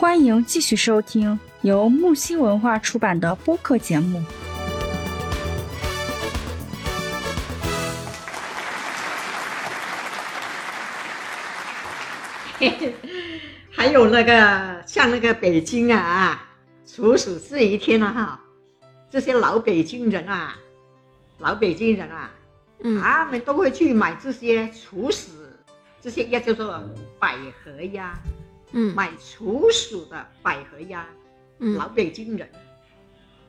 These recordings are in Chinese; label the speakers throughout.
Speaker 1: 欢迎继续收听由木星文化出版的播客节目。
Speaker 2: 还有那个像那个北京啊，处暑这一天啊，哈，这些老北京人啊，老北京人啊，
Speaker 3: 嗯
Speaker 2: 他们都会去买这些处暑这些也，叫做百合鸭，
Speaker 3: 嗯
Speaker 2: 买处暑的百合鸭。老
Speaker 3: 嗯
Speaker 2: 北京人，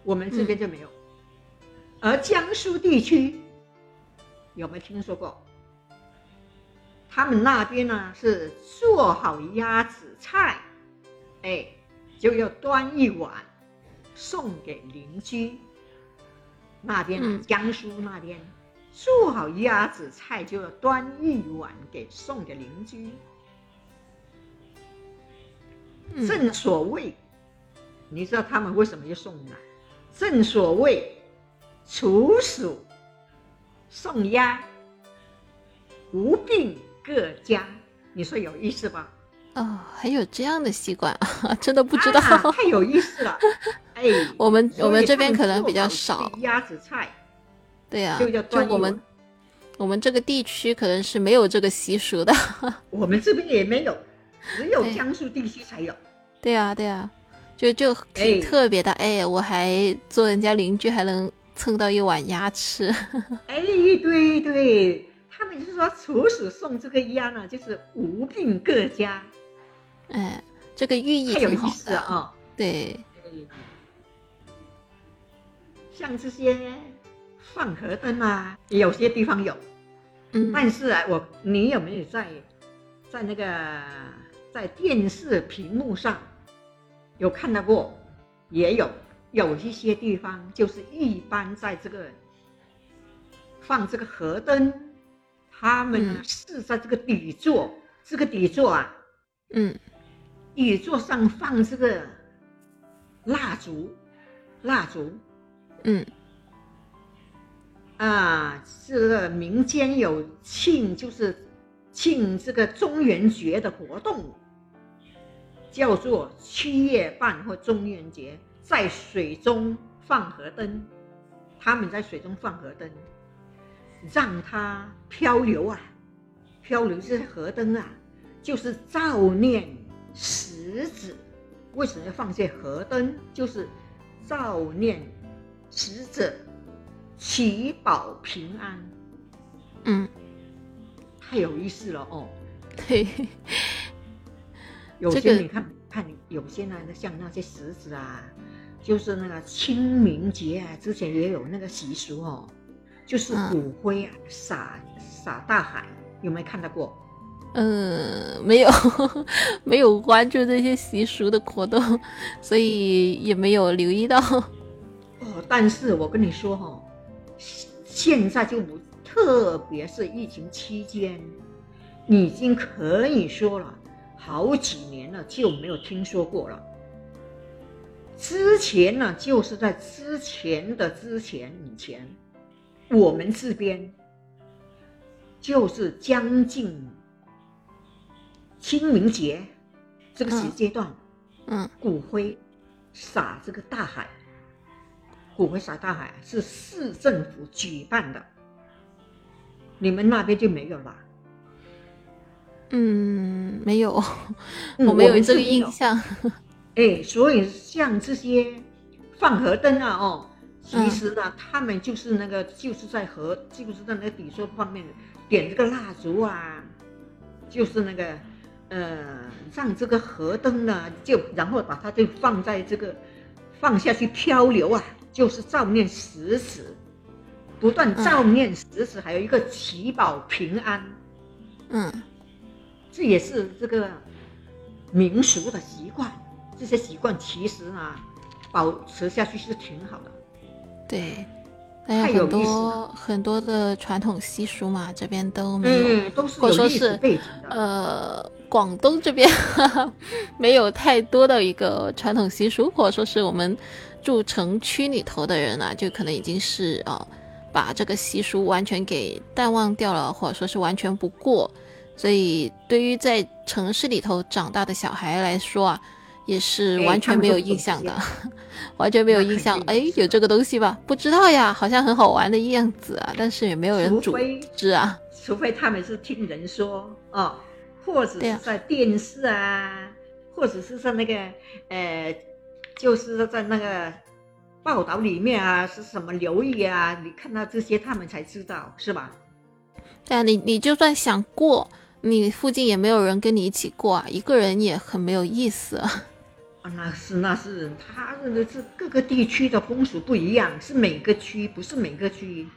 Speaker 2: 我们这边就没有。而江苏地区有没有听说过？他们那边呢是做好鸭子菜，哎，就要端一碗送给邻居。那边啊，
Speaker 3: 嗯
Speaker 2: 江苏那边做好鸭子菜就要端一碗给送给邻居。
Speaker 3: 嗯
Speaker 2: 正所谓，你知道他们为什么要送奶？正所谓，处暑送鸭，无病各家。你说有意思吧？
Speaker 3: 哦，还有这样的习惯啊，真的不知道。
Speaker 2: 啊太有意思了。哎，
Speaker 3: 我们我们这边可能比较少
Speaker 2: 鸭子菜，
Speaker 3: 对呀、
Speaker 2: 就
Speaker 3: 就我们我们这个地区可能是没有这个习俗的。
Speaker 2: 我们这边也没有，只有江苏地区才有。
Speaker 3: 对呀、对呀、就就挺
Speaker 2: 哎
Speaker 3: 特别的。哎，我还做人家邻居，还能蹭到一碗鸭吃。
Speaker 2: 哎，对对，他们就说处暑送这个鸭呢，就是无病各家，
Speaker 3: 哎，这个寓意挺好的。
Speaker 2: 思了啊。
Speaker 3: 对，
Speaker 2: 像这些放河灯啊，有些地方有，
Speaker 3: 嗯
Speaker 2: 但是啊，我你有没有在在那个在电视屏幕上有看到过？也有有一些地方就是一般在这个放这个河灯，他们是在这个底座，这个底座啊，
Speaker 3: 嗯
Speaker 2: 底座上放这个蜡烛，蜡烛。
Speaker 3: 嗯
Speaker 2: 啊，这个民间有庆，就是庆这个中元节的活动，叫做七月半或中元节，在水中放河灯。他们在水中放河灯，让它漂流啊，漂流这些河灯啊，就是悼念死者。为什么要放些河灯？就是悼念死者祈保平安，
Speaker 3: 嗯，
Speaker 2: 太有意思了哦。
Speaker 3: 对，
Speaker 2: 有
Speaker 3: 这个
Speaker 2: 些你看看，有些呢，像那些石子啊，就是那个清明节啊，之前也有那个习俗哦，就是
Speaker 3: 嗯
Speaker 2: 骨灰啊撒撒大海，有没有看到过？
Speaker 3: 嗯，没有 没有关注这些习俗的活动，所以也没有留意到。
Speaker 2: 哦，但是我跟你说哈、哦，现在就不，特别是疫情期间，已经可以说了好几年了，就没有听说过了。之前呢，就是在之前的之前以前，我们这边就是将近清明节这个时
Speaker 3: 嗯
Speaker 2: 阶段，
Speaker 3: 嗯
Speaker 2: 骨灰撒这个大海，骨灰撒大海是市政府举办的，你们那边就没有了？
Speaker 3: 嗯，没有，
Speaker 2: 嗯
Speaker 3: 我没有这个印象。
Speaker 2: 哎，所以像这些放河灯啊，哦，其
Speaker 3: 嗯
Speaker 2: 实呢，他们就是那个，就是在河，就是在那个底座方面点这个蜡烛啊，就是那个，呃，让这个河灯呢，就然后把它就放在这个放下去漂流啊，就是照念死者，不断照念死者，还有一个祈保平安，
Speaker 3: 嗯
Speaker 2: 这也是这个民俗的习惯。这些习惯其实呢，保持下去是挺好的。
Speaker 3: 对，还有很多很多的传统习俗嘛，这边都没有。
Speaker 2: 嗯，都是
Speaker 3: 或者说是。呃，广东这边 没有太多的一个传统习俗，或者说是我们住城区里头的人啊，就可能已经是呃把这个习俗完全给淡忘掉了，或者说是完全不过。所以对于在城市里头长大的小孩来说啊，也是
Speaker 2: 哎
Speaker 3: 完全没有印象的，完全没有印象。哎，有这个东西吧？不知道呀，好像很好玩的样子啊，但是也没有人组
Speaker 2: 除非
Speaker 3: 织啊。
Speaker 2: 除非他们是听人说哦，或者是在电视啊，或者是在那个呃，就是在那个报道里面啊，是什么留意啊，你看到这些他们才知道，是吧？
Speaker 3: 对啊，你你就算想过，你附近也没有人跟你一起过啊，一个人也很没有意思啊。
Speaker 2: 啊，那是那是，他的是各个地区的风俗不一样，是每个区，不是每个区，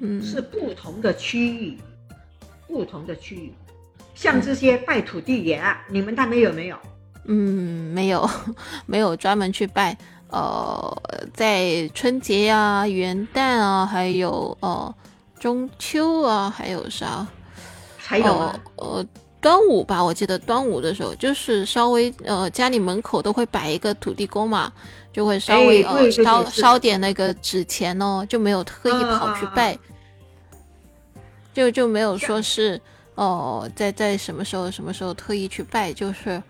Speaker 3: 嗯，
Speaker 2: 是不同的区域，不同的区域。像这些拜土地爷啊，你们那边有没有？
Speaker 3: 嗯，没有，没有专门去拜。呃，在春节呀、元旦啊，还有呃中秋啊，还有啥？
Speaker 2: 才有啊。
Speaker 3: 呃呃，端午吧，我记得端午的时候，就是稍微呃家里门口都会摆一个土地公嘛，就会稍微、呃烧烧点那个纸钱哦，就没有特意跑去拜，就就没有说是哦、在在什么时候什么时候特意去拜，就是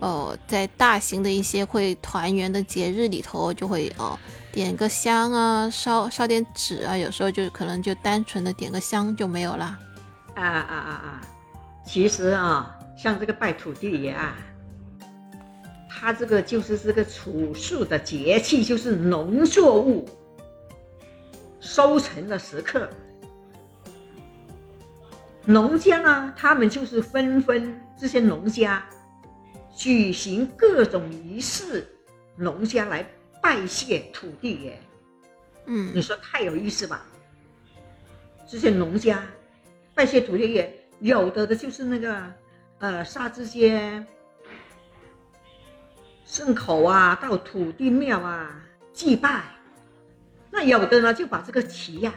Speaker 3: 哦在大型的一些会团圆的节日里头，就会哦、点个香啊，烧烧点纸啊，有时候就可能就单纯的点个香就没有啦。
Speaker 2: 啊啊啊啊！其实啊，像这个拜土地爷啊，他这个就是这个处树的节气，就是农作物收成的时刻。农家呢，他们就是纷纷这些农家举行各种仪式，农家来拜谢土地爷。
Speaker 3: 嗯
Speaker 2: 你说太有意思吧？这些农家拜谢土地爷，有的的就是那个呃杀这些牲口啊，到土地庙啊祭拜。那有的呢就把这个旗呀、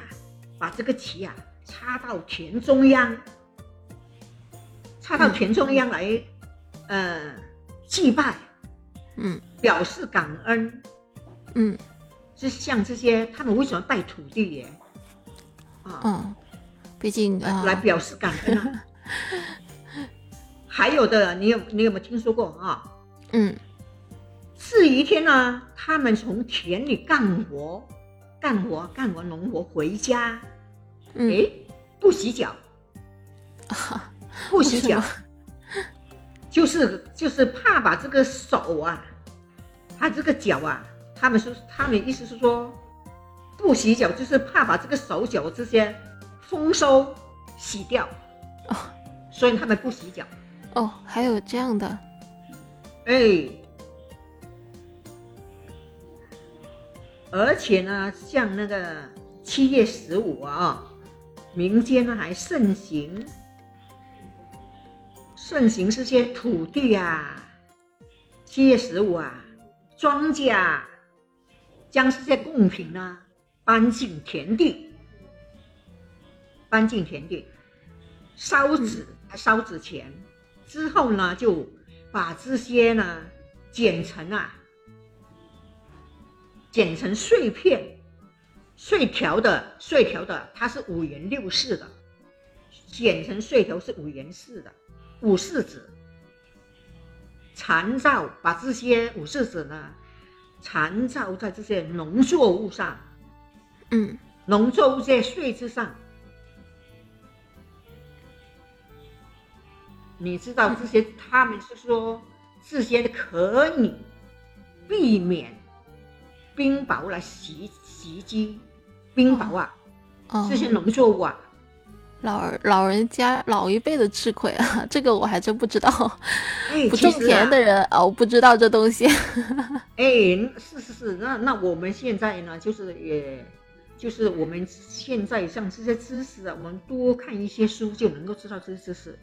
Speaker 2: 把这个旗呀、插到田中央，插到田中央来，呃祭拜，
Speaker 3: 嗯
Speaker 2: 表示感恩。
Speaker 3: 嗯
Speaker 2: 就像这些，他们为什么拜土地爷？啊，
Speaker 3: 嗯，毕竟啊。
Speaker 2: 来，表示感恩啊。还有的，你有你有没有听说过啊？
Speaker 3: 嗯。
Speaker 2: 是一天呢，他们从田里干活，干活干完农活回家，
Speaker 3: 嗯，
Speaker 2: 哎，不洗脚，不洗脚。就是就是怕把这个手啊，他这个脚啊，他们说他们意思是说，不洗脚就是怕把这个手脚这些丰收洗掉，
Speaker 3: 哦。
Speaker 2: 所以他们不洗脚。
Speaker 3: 哦，还有这样的，
Speaker 2: 哎，而且呢，像那个七月十五啊，民间呢还盛行盛行这些土地啊，七月十五啊，庄稼将这些贡品呢搬进田地，搬进田地，烧纸烧纸钱。之后呢，就把这些呢剪成啊，剪成碎片、碎条的、碎条的，它是五颜六色的，剪成碎条是五颜色的五色纸，缠绕把这些五色纸呢缠绕在这些农作物上，
Speaker 3: 嗯
Speaker 2: 农作物这些碎枝上。你知道这些，他们是说这些可以避免冰雹来袭袭击，冰雹啊，
Speaker 3: 哦，
Speaker 2: 这些农作物啊，
Speaker 3: 老人老人家老一辈的吃亏啊，这个我还真不知道，
Speaker 2: 哎，
Speaker 3: 不种田的
Speaker 2: 啊，
Speaker 3: 人啊，我不知道这东西。
Speaker 2: 哎，是是是，那那我们现在呢，就是也，就是我们现在像这些知识啊，我们多看一些书就能够知道这些知识。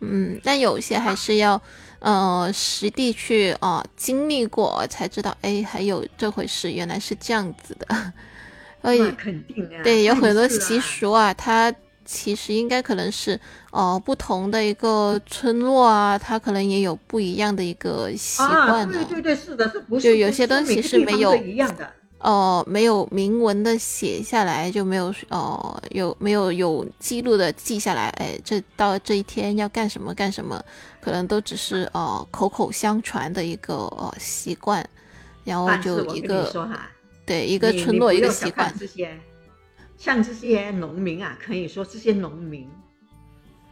Speaker 3: 嗯，但有些还是要，呃，实地去啊、经历过才知道，哎，还有这回事，原来是这样子的。所以
Speaker 2: 肯定啊，
Speaker 3: 对，有很多习俗啊，它其实应该可能是呃不同的一个村落啊，它可能也有不一样的一个习
Speaker 2: 啊，
Speaker 3: 惯的。
Speaker 2: 对对对，是的，是不是
Speaker 3: 就有些东西是没有
Speaker 2: 一样的？
Speaker 3: 哦，没有明文的写下来，就没有哦，有没有有记录的记下来？哎，这到这一天要干什么干什么，可能都只是哦口口相传的一个哦习惯，然后就一个对一个村落一个习惯。
Speaker 2: 这些像这些农民啊，可以说这些农民，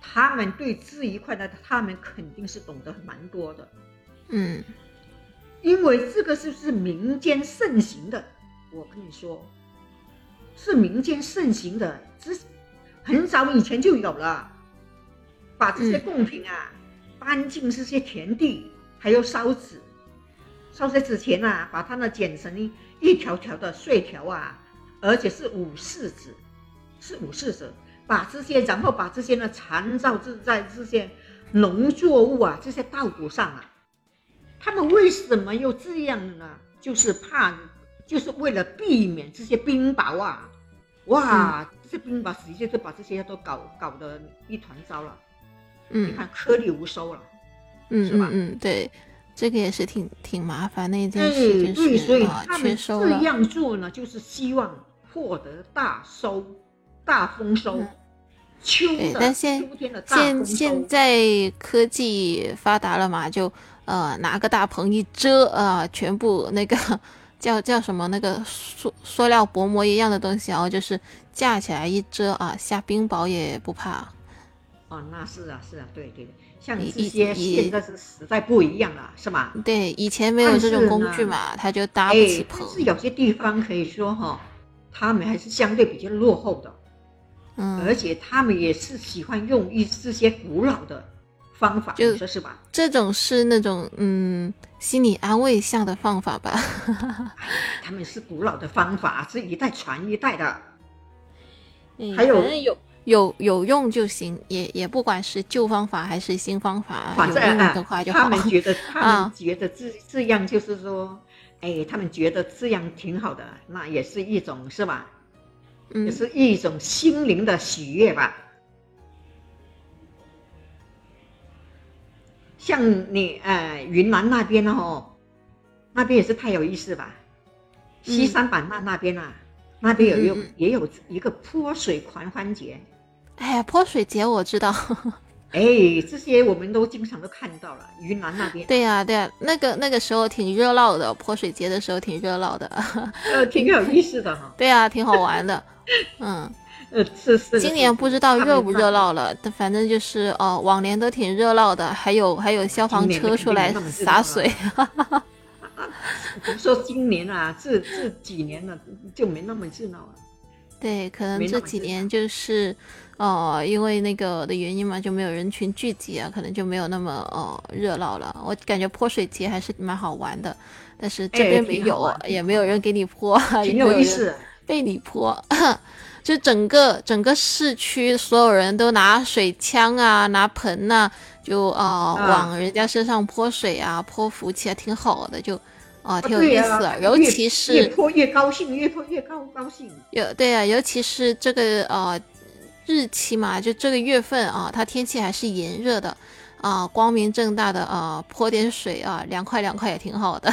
Speaker 2: 他们对这一块的，他们肯定是懂得蛮多的。
Speaker 3: 嗯，
Speaker 2: 因为这个就是民间盛行的。我跟你说，是民间盛行的，之很早以前就有了。把这些贡品啊搬进这些田地，还有烧纸，烧在纸钱啊，把它呢剪成一条条的碎条啊，而且是五四纸，是五四纸。把这些，然后把这些呢缠绕在这些农作物啊这些稻谷上啊。他们为什么要这样呢？就是怕。就是为了避免这些冰雹啊，哇，这些冰雹直接就把这些都搞搞得一团糟了。
Speaker 3: 嗯，
Speaker 2: 你看颗粒无收了，
Speaker 3: 嗯，
Speaker 2: 是吧？
Speaker 3: 嗯，对，这个也是挺挺麻烦的一件事，
Speaker 2: 就是
Speaker 3: 所
Speaker 2: 以他们这样做呢，就是希望获得大收、大丰收。秋天的大
Speaker 3: 现现在科技发达了嘛，就呃拿个大棚一遮啊，全部那个。叫叫什么那个塑塑料薄膜一样的东西，然后就是架起来一遮啊，下冰雹也不怕。
Speaker 2: 哦，那是啊，是啊，对对，像这些现在是时代不一样了，是吗？
Speaker 3: 对，以前没有这种工具嘛，他就搭不起棚。
Speaker 2: 是有些地方可以说哈，他们还是相对比较落后的，
Speaker 3: 嗯，
Speaker 2: 而且他们也是喜欢用一这些古老的。方法，你说是吧？
Speaker 3: 这种是那种嗯心理安慰下的方法吧。
Speaker 2: 他们是古老的方法，是一代传一代的。
Speaker 3: 嗯，
Speaker 2: 还有
Speaker 3: 有有有用就行，也也不管是旧方法还是新方法，
Speaker 2: 反正
Speaker 3: 的话就好。
Speaker 2: 他们觉得 他们觉得这这样就是说，哎，他们觉得这样挺好的，那也是一种是吧？
Speaker 3: 嗯，
Speaker 2: 也是一种心灵的喜悦吧。像你呃云南那边哦，那边也是太有意思吧？西双版纳那边啊，那边有有也有一个泼水狂欢节。
Speaker 3: 哎呀，泼水节我知道。
Speaker 2: 哎，这些我们都经常都看到了。云南那边。
Speaker 3: 对呀对呀，那个那个时候挺热闹的，泼水节的时候挺热闹的。
Speaker 2: 呃，挺有意思的哈。
Speaker 3: 对呀，挺好玩的。嗯。
Speaker 2: 呃，是是。
Speaker 3: 今年不知道热不热闹了，反正就是哦，往年都挺热闹的，还有还有消防车出来洒水。
Speaker 2: 说今年啊，这这几年了就没那么热闹了。
Speaker 3: 对，可能这几年就是哦，因为那个的原因嘛，就没有人群聚集啊，可能就没有那么哦热闹了。我感觉泼水节还是蛮好玩的，但是这边没有，也没有人给你泼，
Speaker 2: 挺有意思，
Speaker 3: 被你泼。就整个整个市区，所有人都拿水枪啊，拿盆呐，就啊往人家身上泼水啊，泼福气啊，挺好的，就啊挺有意思的。尤其是
Speaker 2: 越泼越高兴，越泼越高高兴。
Speaker 3: 有对啊，尤其是这个呃日期嘛，就这个月份啊，它天气还是炎热的啊，光明正大的啊泼点水啊，凉快凉快也挺好的。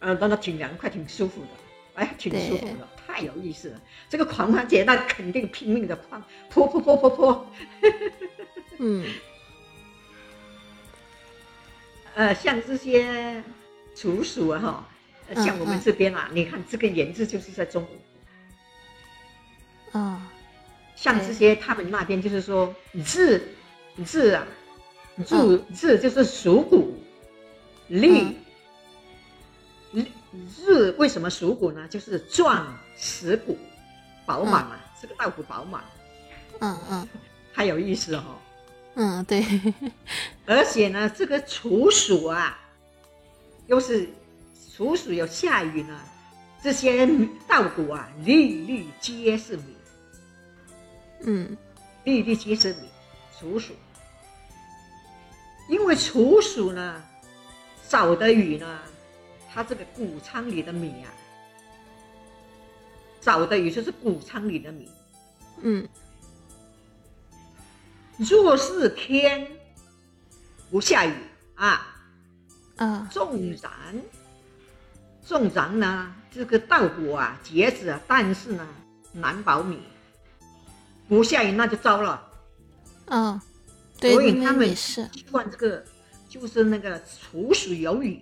Speaker 2: 嗯，真的挺凉快，挺舒服的，哎，挺舒服的。太有意思了，这个狂欢节那肯定拼命的狂泼泼泼泼泼，
Speaker 3: 嗯，
Speaker 2: 呃，像这些竹鼠啊哈，像我们这边啊，你看这个炎日就是在中午，
Speaker 3: 啊，
Speaker 2: 像这些他们那边就是说日日啊，日日就是属谷，立。日为什么属谷呢？就是壮实谷，饱满嘛，这个稻谷饱满。
Speaker 3: 嗯嗯，
Speaker 2: 太有意思哦。
Speaker 3: 嗯，对。
Speaker 2: 而且呢，这个处暑啊，又是处暑有下雨呢，这些稻谷啊，粒粒皆是米。
Speaker 3: 嗯，
Speaker 2: 粒粒皆是米，处暑。因为处暑呢，少的雨呢。它这个谷仓里的米啊，少的也就是谷仓里的米。
Speaker 3: 嗯，
Speaker 2: 若是天不下雨啊，
Speaker 3: 啊，
Speaker 2: 纵然纵然呢，这个稻谷啊，结子啊，但是呢难保米，不下雨那就糟了。
Speaker 3: 嗯，对，
Speaker 2: 所以他们
Speaker 3: 你是
Speaker 2: 希望这个就是那个处暑有雨，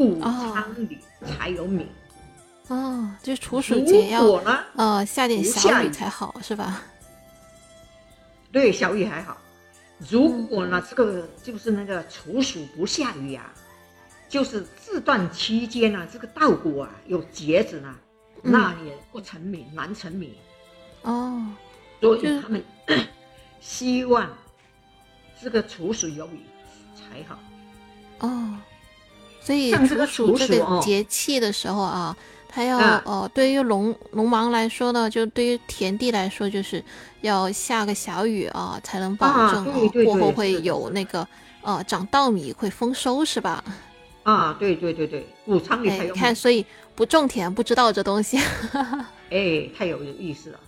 Speaker 2: 谷
Speaker 3: 哦
Speaker 2: 仓里才有米。
Speaker 3: 哦，就处暑
Speaker 2: 如
Speaker 3: 节要
Speaker 2: 果呢，
Speaker 3: 呃下点
Speaker 2: 不
Speaker 3: 小
Speaker 2: 下雨
Speaker 3: 雨才好，是吧？
Speaker 2: 对小雨还好。如果
Speaker 3: 嗯
Speaker 2: 呢，这个就是那个处暑不下雨啊，就是这段期间呢，这个稻谷啊有结子呢，
Speaker 3: 嗯
Speaker 2: 那也不成米，难成米。
Speaker 3: 哦，
Speaker 2: 所以他们 希望这个处暑有雨才好。
Speaker 3: 哦，所以
Speaker 2: 这个
Speaker 3: 处暑这个
Speaker 2: 处暑哦
Speaker 3: 节气的时候啊，它要
Speaker 2: 哦
Speaker 3: 呃，对于农农忙来说呢，就对于田地来说，就是要下个小雨啊，才能保
Speaker 2: 啊
Speaker 3: 证
Speaker 2: 对对对
Speaker 3: 过后会有那个呃长稻米会丰收，是吧？
Speaker 2: 啊，对对对对，谷仓里才。
Speaker 3: 看，所以不种田不知道这东西。
Speaker 2: 哎，太有意思了。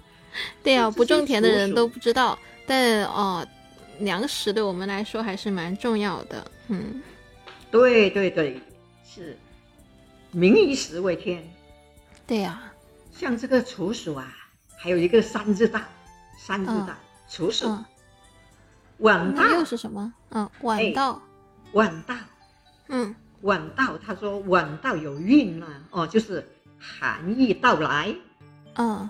Speaker 3: 对啊，不种田的人都不知道，但哦、粮食对我们来说还是蛮重要的。嗯，
Speaker 2: 对对对，是。民以食为天。
Speaker 3: 对呀、
Speaker 2: 像这个处暑啊，还有一个三字道，三字道
Speaker 3: 嗯。
Speaker 2: 处暑
Speaker 3: 嗯，
Speaker 2: 晚稻
Speaker 3: 那又是什么？嗯，晚
Speaker 2: 哎
Speaker 3: 稻。
Speaker 2: 晚稻
Speaker 3: 嗯。
Speaker 2: 晚稻，他说晚稻有运呢，哦，就是寒意到来，
Speaker 3: 嗯。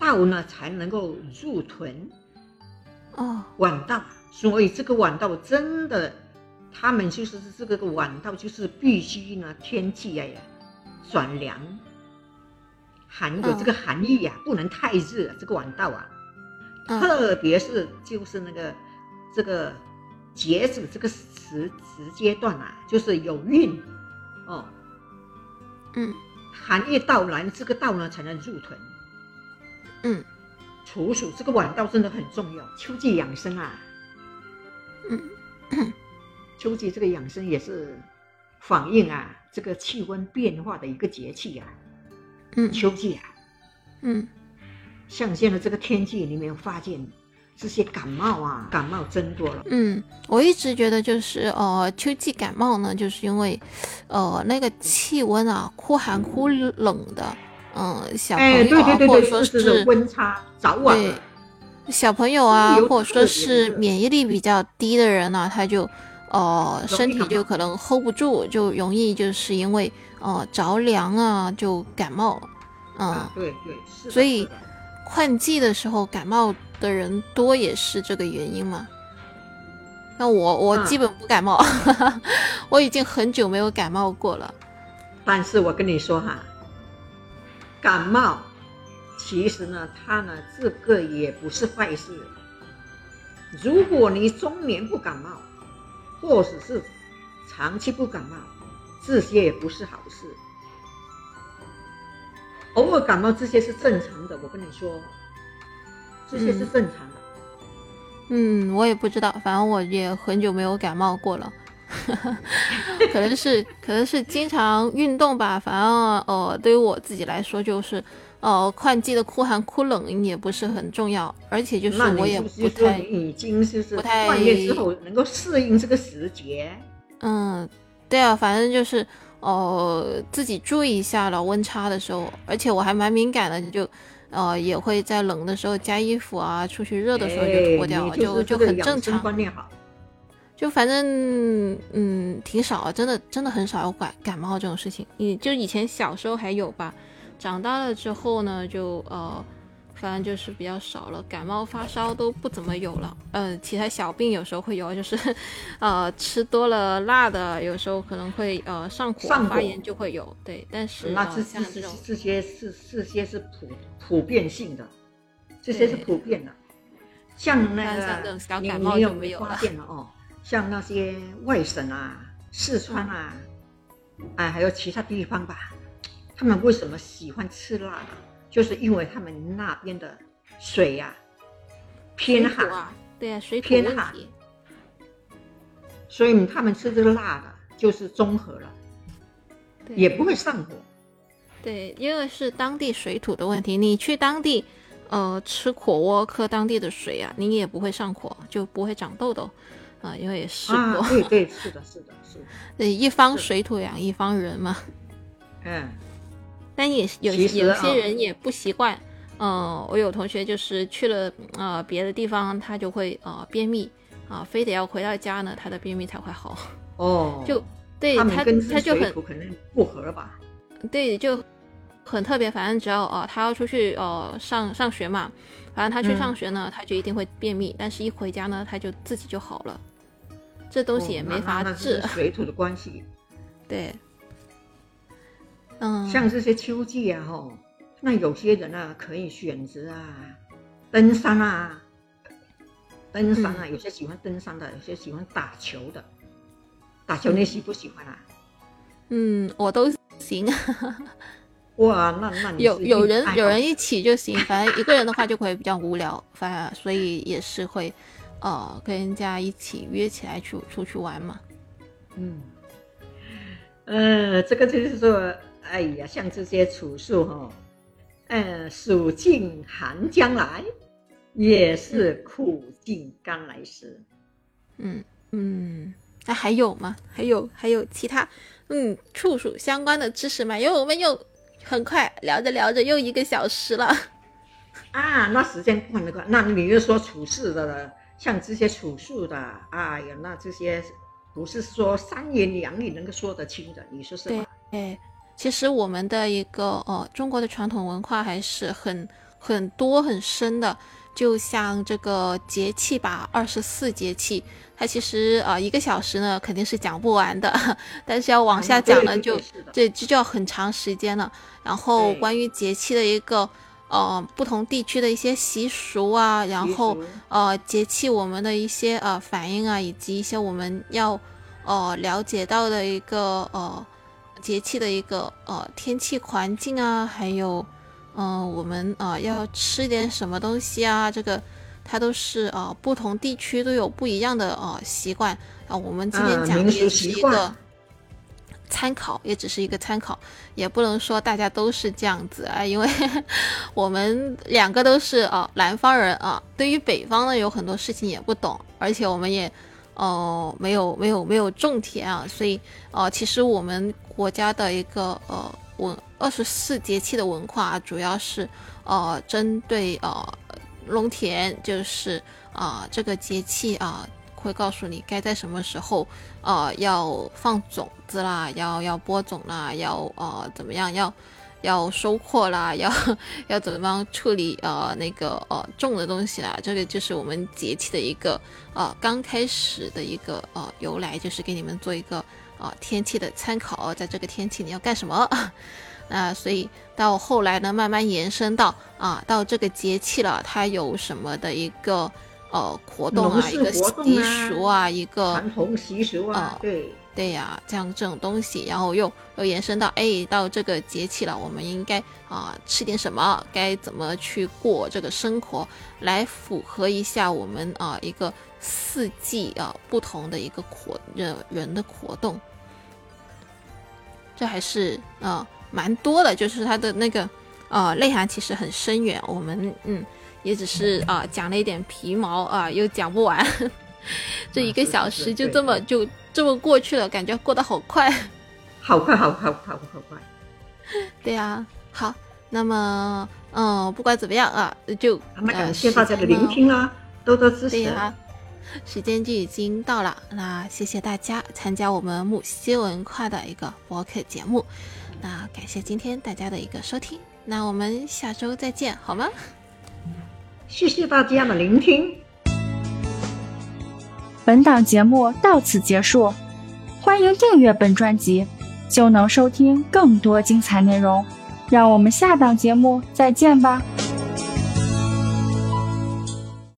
Speaker 2: 稻呢才能够入屯。
Speaker 3: 哦。
Speaker 2: 晚稻，所以这个晚稻真的，他们就是这个晚稻就是必须呢天气呀转凉，含有这个寒意呀、不能太热，这个晚稻啊，
Speaker 3: 嗯。
Speaker 2: 特别是就是那个这个截止这个时时阶段啊，就是有孕哦，
Speaker 3: 嗯。
Speaker 2: 寒夜到来，这个稻呢才能入屯。
Speaker 3: 嗯。
Speaker 2: 处暑这个晚稻真的很重要，秋季养生啊。
Speaker 3: 嗯
Speaker 2: 秋季这个养生也是反映啊这个气温变化的一个节气啊。
Speaker 3: 嗯
Speaker 2: 秋季啊，
Speaker 3: 嗯
Speaker 2: 像现在这个天气，你没有发现这些感冒啊，感冒增多了？
Speaker 3: 嗯，我一直觉得就是呃，秋季感冒呢，就是因为呃那个气温啊忽寒忽冷的，嗯，小朋
Speaker 2: 哎，
Speaker 3: 友啊，
Speaker 2: 对对对对，
Speaker 3: 或者说
Speaker 2: 是的温差早晚。
Speaker 3: 小朋友啊，或者说是免疫力比较低的人呢、他就呃
Speaker 2: 容易
Speaker 3: 身体就可能 hold 不住，就容易就是因为呃着凉啊就感冒，嗯，
Speaker 2: 啊，对对，是。
Speaker 3: 所以换季的时候感冒的人多也是这个原因嘛。那我我
Speaker 2: 嗯
Speaker 3: 基本不感冒，我已经很久没有感冒过了。
Speaker 2: 但是我跟你说哈，感冒其实呢，它呢这个也不是坏事。如果你中年不感冒，或者是长期不感冒，这些也不是好事。偶尔感冒这些是正常的，我跟你说，这些是正常的。
Speaker 3: 嗯，我也不知道，反正我也很久没有感冒过了，可能是可能是经常运动吧。反正呃，对于我自己来说，就是呃，换季的酷寒酷冷也不是很重要，而且就是我也
Speaker 2: 不
Speaker 3: 太
Speaker 2: 已经就是
Speaker 3: 不太
Speaker 2: 换月之后能够适应这个时节？
Speaker 3: 嗯，对啊，反正就是呃自己注意一下了温差的时候，而且我还蛮敏感的，就呃也会在冷的时候加衣服啊，出去热的时候就脱掉，
Speaker 2: 哎
Speaker 3: 就
Speaker 2: 就
Speaker 3: 很正常。
Speaker 2: 观念好。
Speaker 3: 就反正嗯挺少，真的真的很少有感感冒这种事情。你就以前小时候还有吧，长大了之后呢，就呃，反正就是比较少了，感冒发烧都不怎么有了。呃，其他小病有时候会有，就是呃吃多了辣的，有时候可能会呃上火
Speaker 2: 上
Speaker 3: 炎就会有。对，但是
Speaker 2: 那
Speaker 3: 呃
Speaker 2: 这
Speaker 3: 像这种
Speaker 2: 这些是这些是普普遍性的，这些是普遍的。像那
Speaker 3: 但像这种
Speaker 2: 个你
Speaker 3: 小感冒
Speaker 2: 你有没
Speaker 3: 就没有了
Speaker 2: 发现了哦？像那些外省啊、四川啊，哎，还有其他地方吧，他们为什么喜欢吃辣的？就是因为他们那边的水呀、偏寒，
Speaker 3: 啊，对啊，水土
Speaker 2: 偏寒。所以他们吃这个辣的，就是综合了，
Speaker 3: 对
Speaker 2: 也不会上火。
Speaker 3: 对，因为是当地水土的问题，你去当地，呃，吃火锅喝当地的水啊，你也不会上火，就不会长痘痘，啊、因为也试过，
Speaker 2: 啊，对对，是的，是的，是的，
Speaker 3: 对，一方水土养一方人嘛。
Speaker 2: 嗯。
Speaker 3: 但但也有有些
Speaker 2: 啊
Speaker 3: 人也不习惯。嗯，我有同学就是去了呃别的地方，他就会呃便秘啊，非得要回到家呢，他的便秘才会好。
Speaker 2: 哦，
Speaker 3: 就对
Speaker 2: 他
Speaker 3: 他他就很
Speaker 2: 可能不合吧？
Speaker 3: 对，就很特别。反正只要呃他要出去呃上上学嘛，反正他去
Speaker 2: 嗯
Speaker 3: 上学呢，他就一定会便秘，但是一回家呢，他就自己就好了。这东西也
Speaker 2: 哦
Speaker 3: 没法治
Speaker 2: 是，水土的关系。
Speaker 3: 对，嗯，
Speaker 2: 像这些秋季啊，吼，那有些人啊可以选择啊，登山啊，登山
Speaker 3: 嗯
Speaker 2: 啊，有些喜欢登山的，有些喜欢打球的。打球你喜不喜欢啊？
Speaker 3: 嗯，我都行。
Speaker 2: 哇，那那你
Speaker 3: 有有人有人一起就行，反正一个人的话就会比较无聊，反而所以也是会，呃，跟人家一起约起来去出去玩嘛。
Speaker 2: 嗯，呃，这个就是说，哎呀，像这些处事哈、呃，暑尽寒将来，也是苦尽甘来时。
Speaker 3: 嗯嗯，那还有吗？还有还有其他嗯处暑相关的知识吗？因为我们又很快聊着聊着又一个小时了。
Speaker 2: 啊，那时间过得快，那你就说处事的了，像这些处事的，哎呀，那这些不是说三言两语能够说得清的，你说是吧？
Speaker 3: 哎，其实我们的一个呃中国的传统文化还是很很多很深的，就像这个节气吧，二十四节气，它其实呃一个小时呢肯定是讲不完的，但是要往下讲呢就这这就要很长时间了。然后关于节气的一个呃不同地区的一些习俗啊，然后呃节气我们的一些呃反应啊，以及一些我们要呃了解到的一个呃节气的一个呃天气环境啊，还有嗯、呃我们呃要吃点什么东西啊，这个它都是呃不同地区都有不一样的呃习惯啊、我们今天
Speaker 2: 啊
Speaker 3: 讲的也是一个。参考也只是一个参考，也不能说大家都是这样子啊，因为 我们两个都是啊、南方人啊，对于北方呢有很多事情也不懂，而且我们也呃没有没有没有种田啊，所以呃其实我们国家的一个呃文二十四节气的文化、主要是呃针对呃农田，就是啊、这个节气啊。会告诉你该在什么时候，呃，要放种子啦，要要播种啦，要呃怎么样，要要收获啦，要要怎么样处理呃那个呃种的东西啦，这个就是我们节气的一个呃刚开始的一个呃由来，就是给你们做一个呃天气的参考，在这个天气你要干什么。那所以到后来呢，慢慢延伸到啊，到这个节气了，它有什么的一个呃活动啊，一个习
Speaker 2: 啊
Speaker 3: 俗啊，一个
Speaker 2: 传统习俗啊，
Speaker 3: 呃
Speaker 2: 对，
Speaker 3: 对呀、这样这种东西，然后又又延伸到，哎，到这个节气了，我们应该啊、吃点什么，该怎么去过这个生活，来符合一下我们啊、一个四季啊不同的一个活人人的活动，这还是啊蛮多的，就是它的那个呃内涵其实很深远，我们嗯也只是啊、讲了一点皮毛啊、又讲不完。这一个小时就这么就这么过去了，感觉过得好快。
Speaker 2: 好快，好快，好快，好快。
Speaker 3: 对呀、好，那么嗯，不管怎么样啊，就
Speaker 2: 那感
Speaker 3: 呃
Speaker 2: 谢大家的聆听啦，多多支持。
Speaker 3: 对呀、时间就已经到了，那谢谢大家参加我们木西文化的一个播客节目，那感谢今天大家的一个收听，那我们下周再见，好吗？
Speaker 2: 谢谢大家的聆听。
Speaker 1: 本档节目到此结束，欢迎订阅本专辑，就能收听更多精彩内容。让我们下档节目再见吧。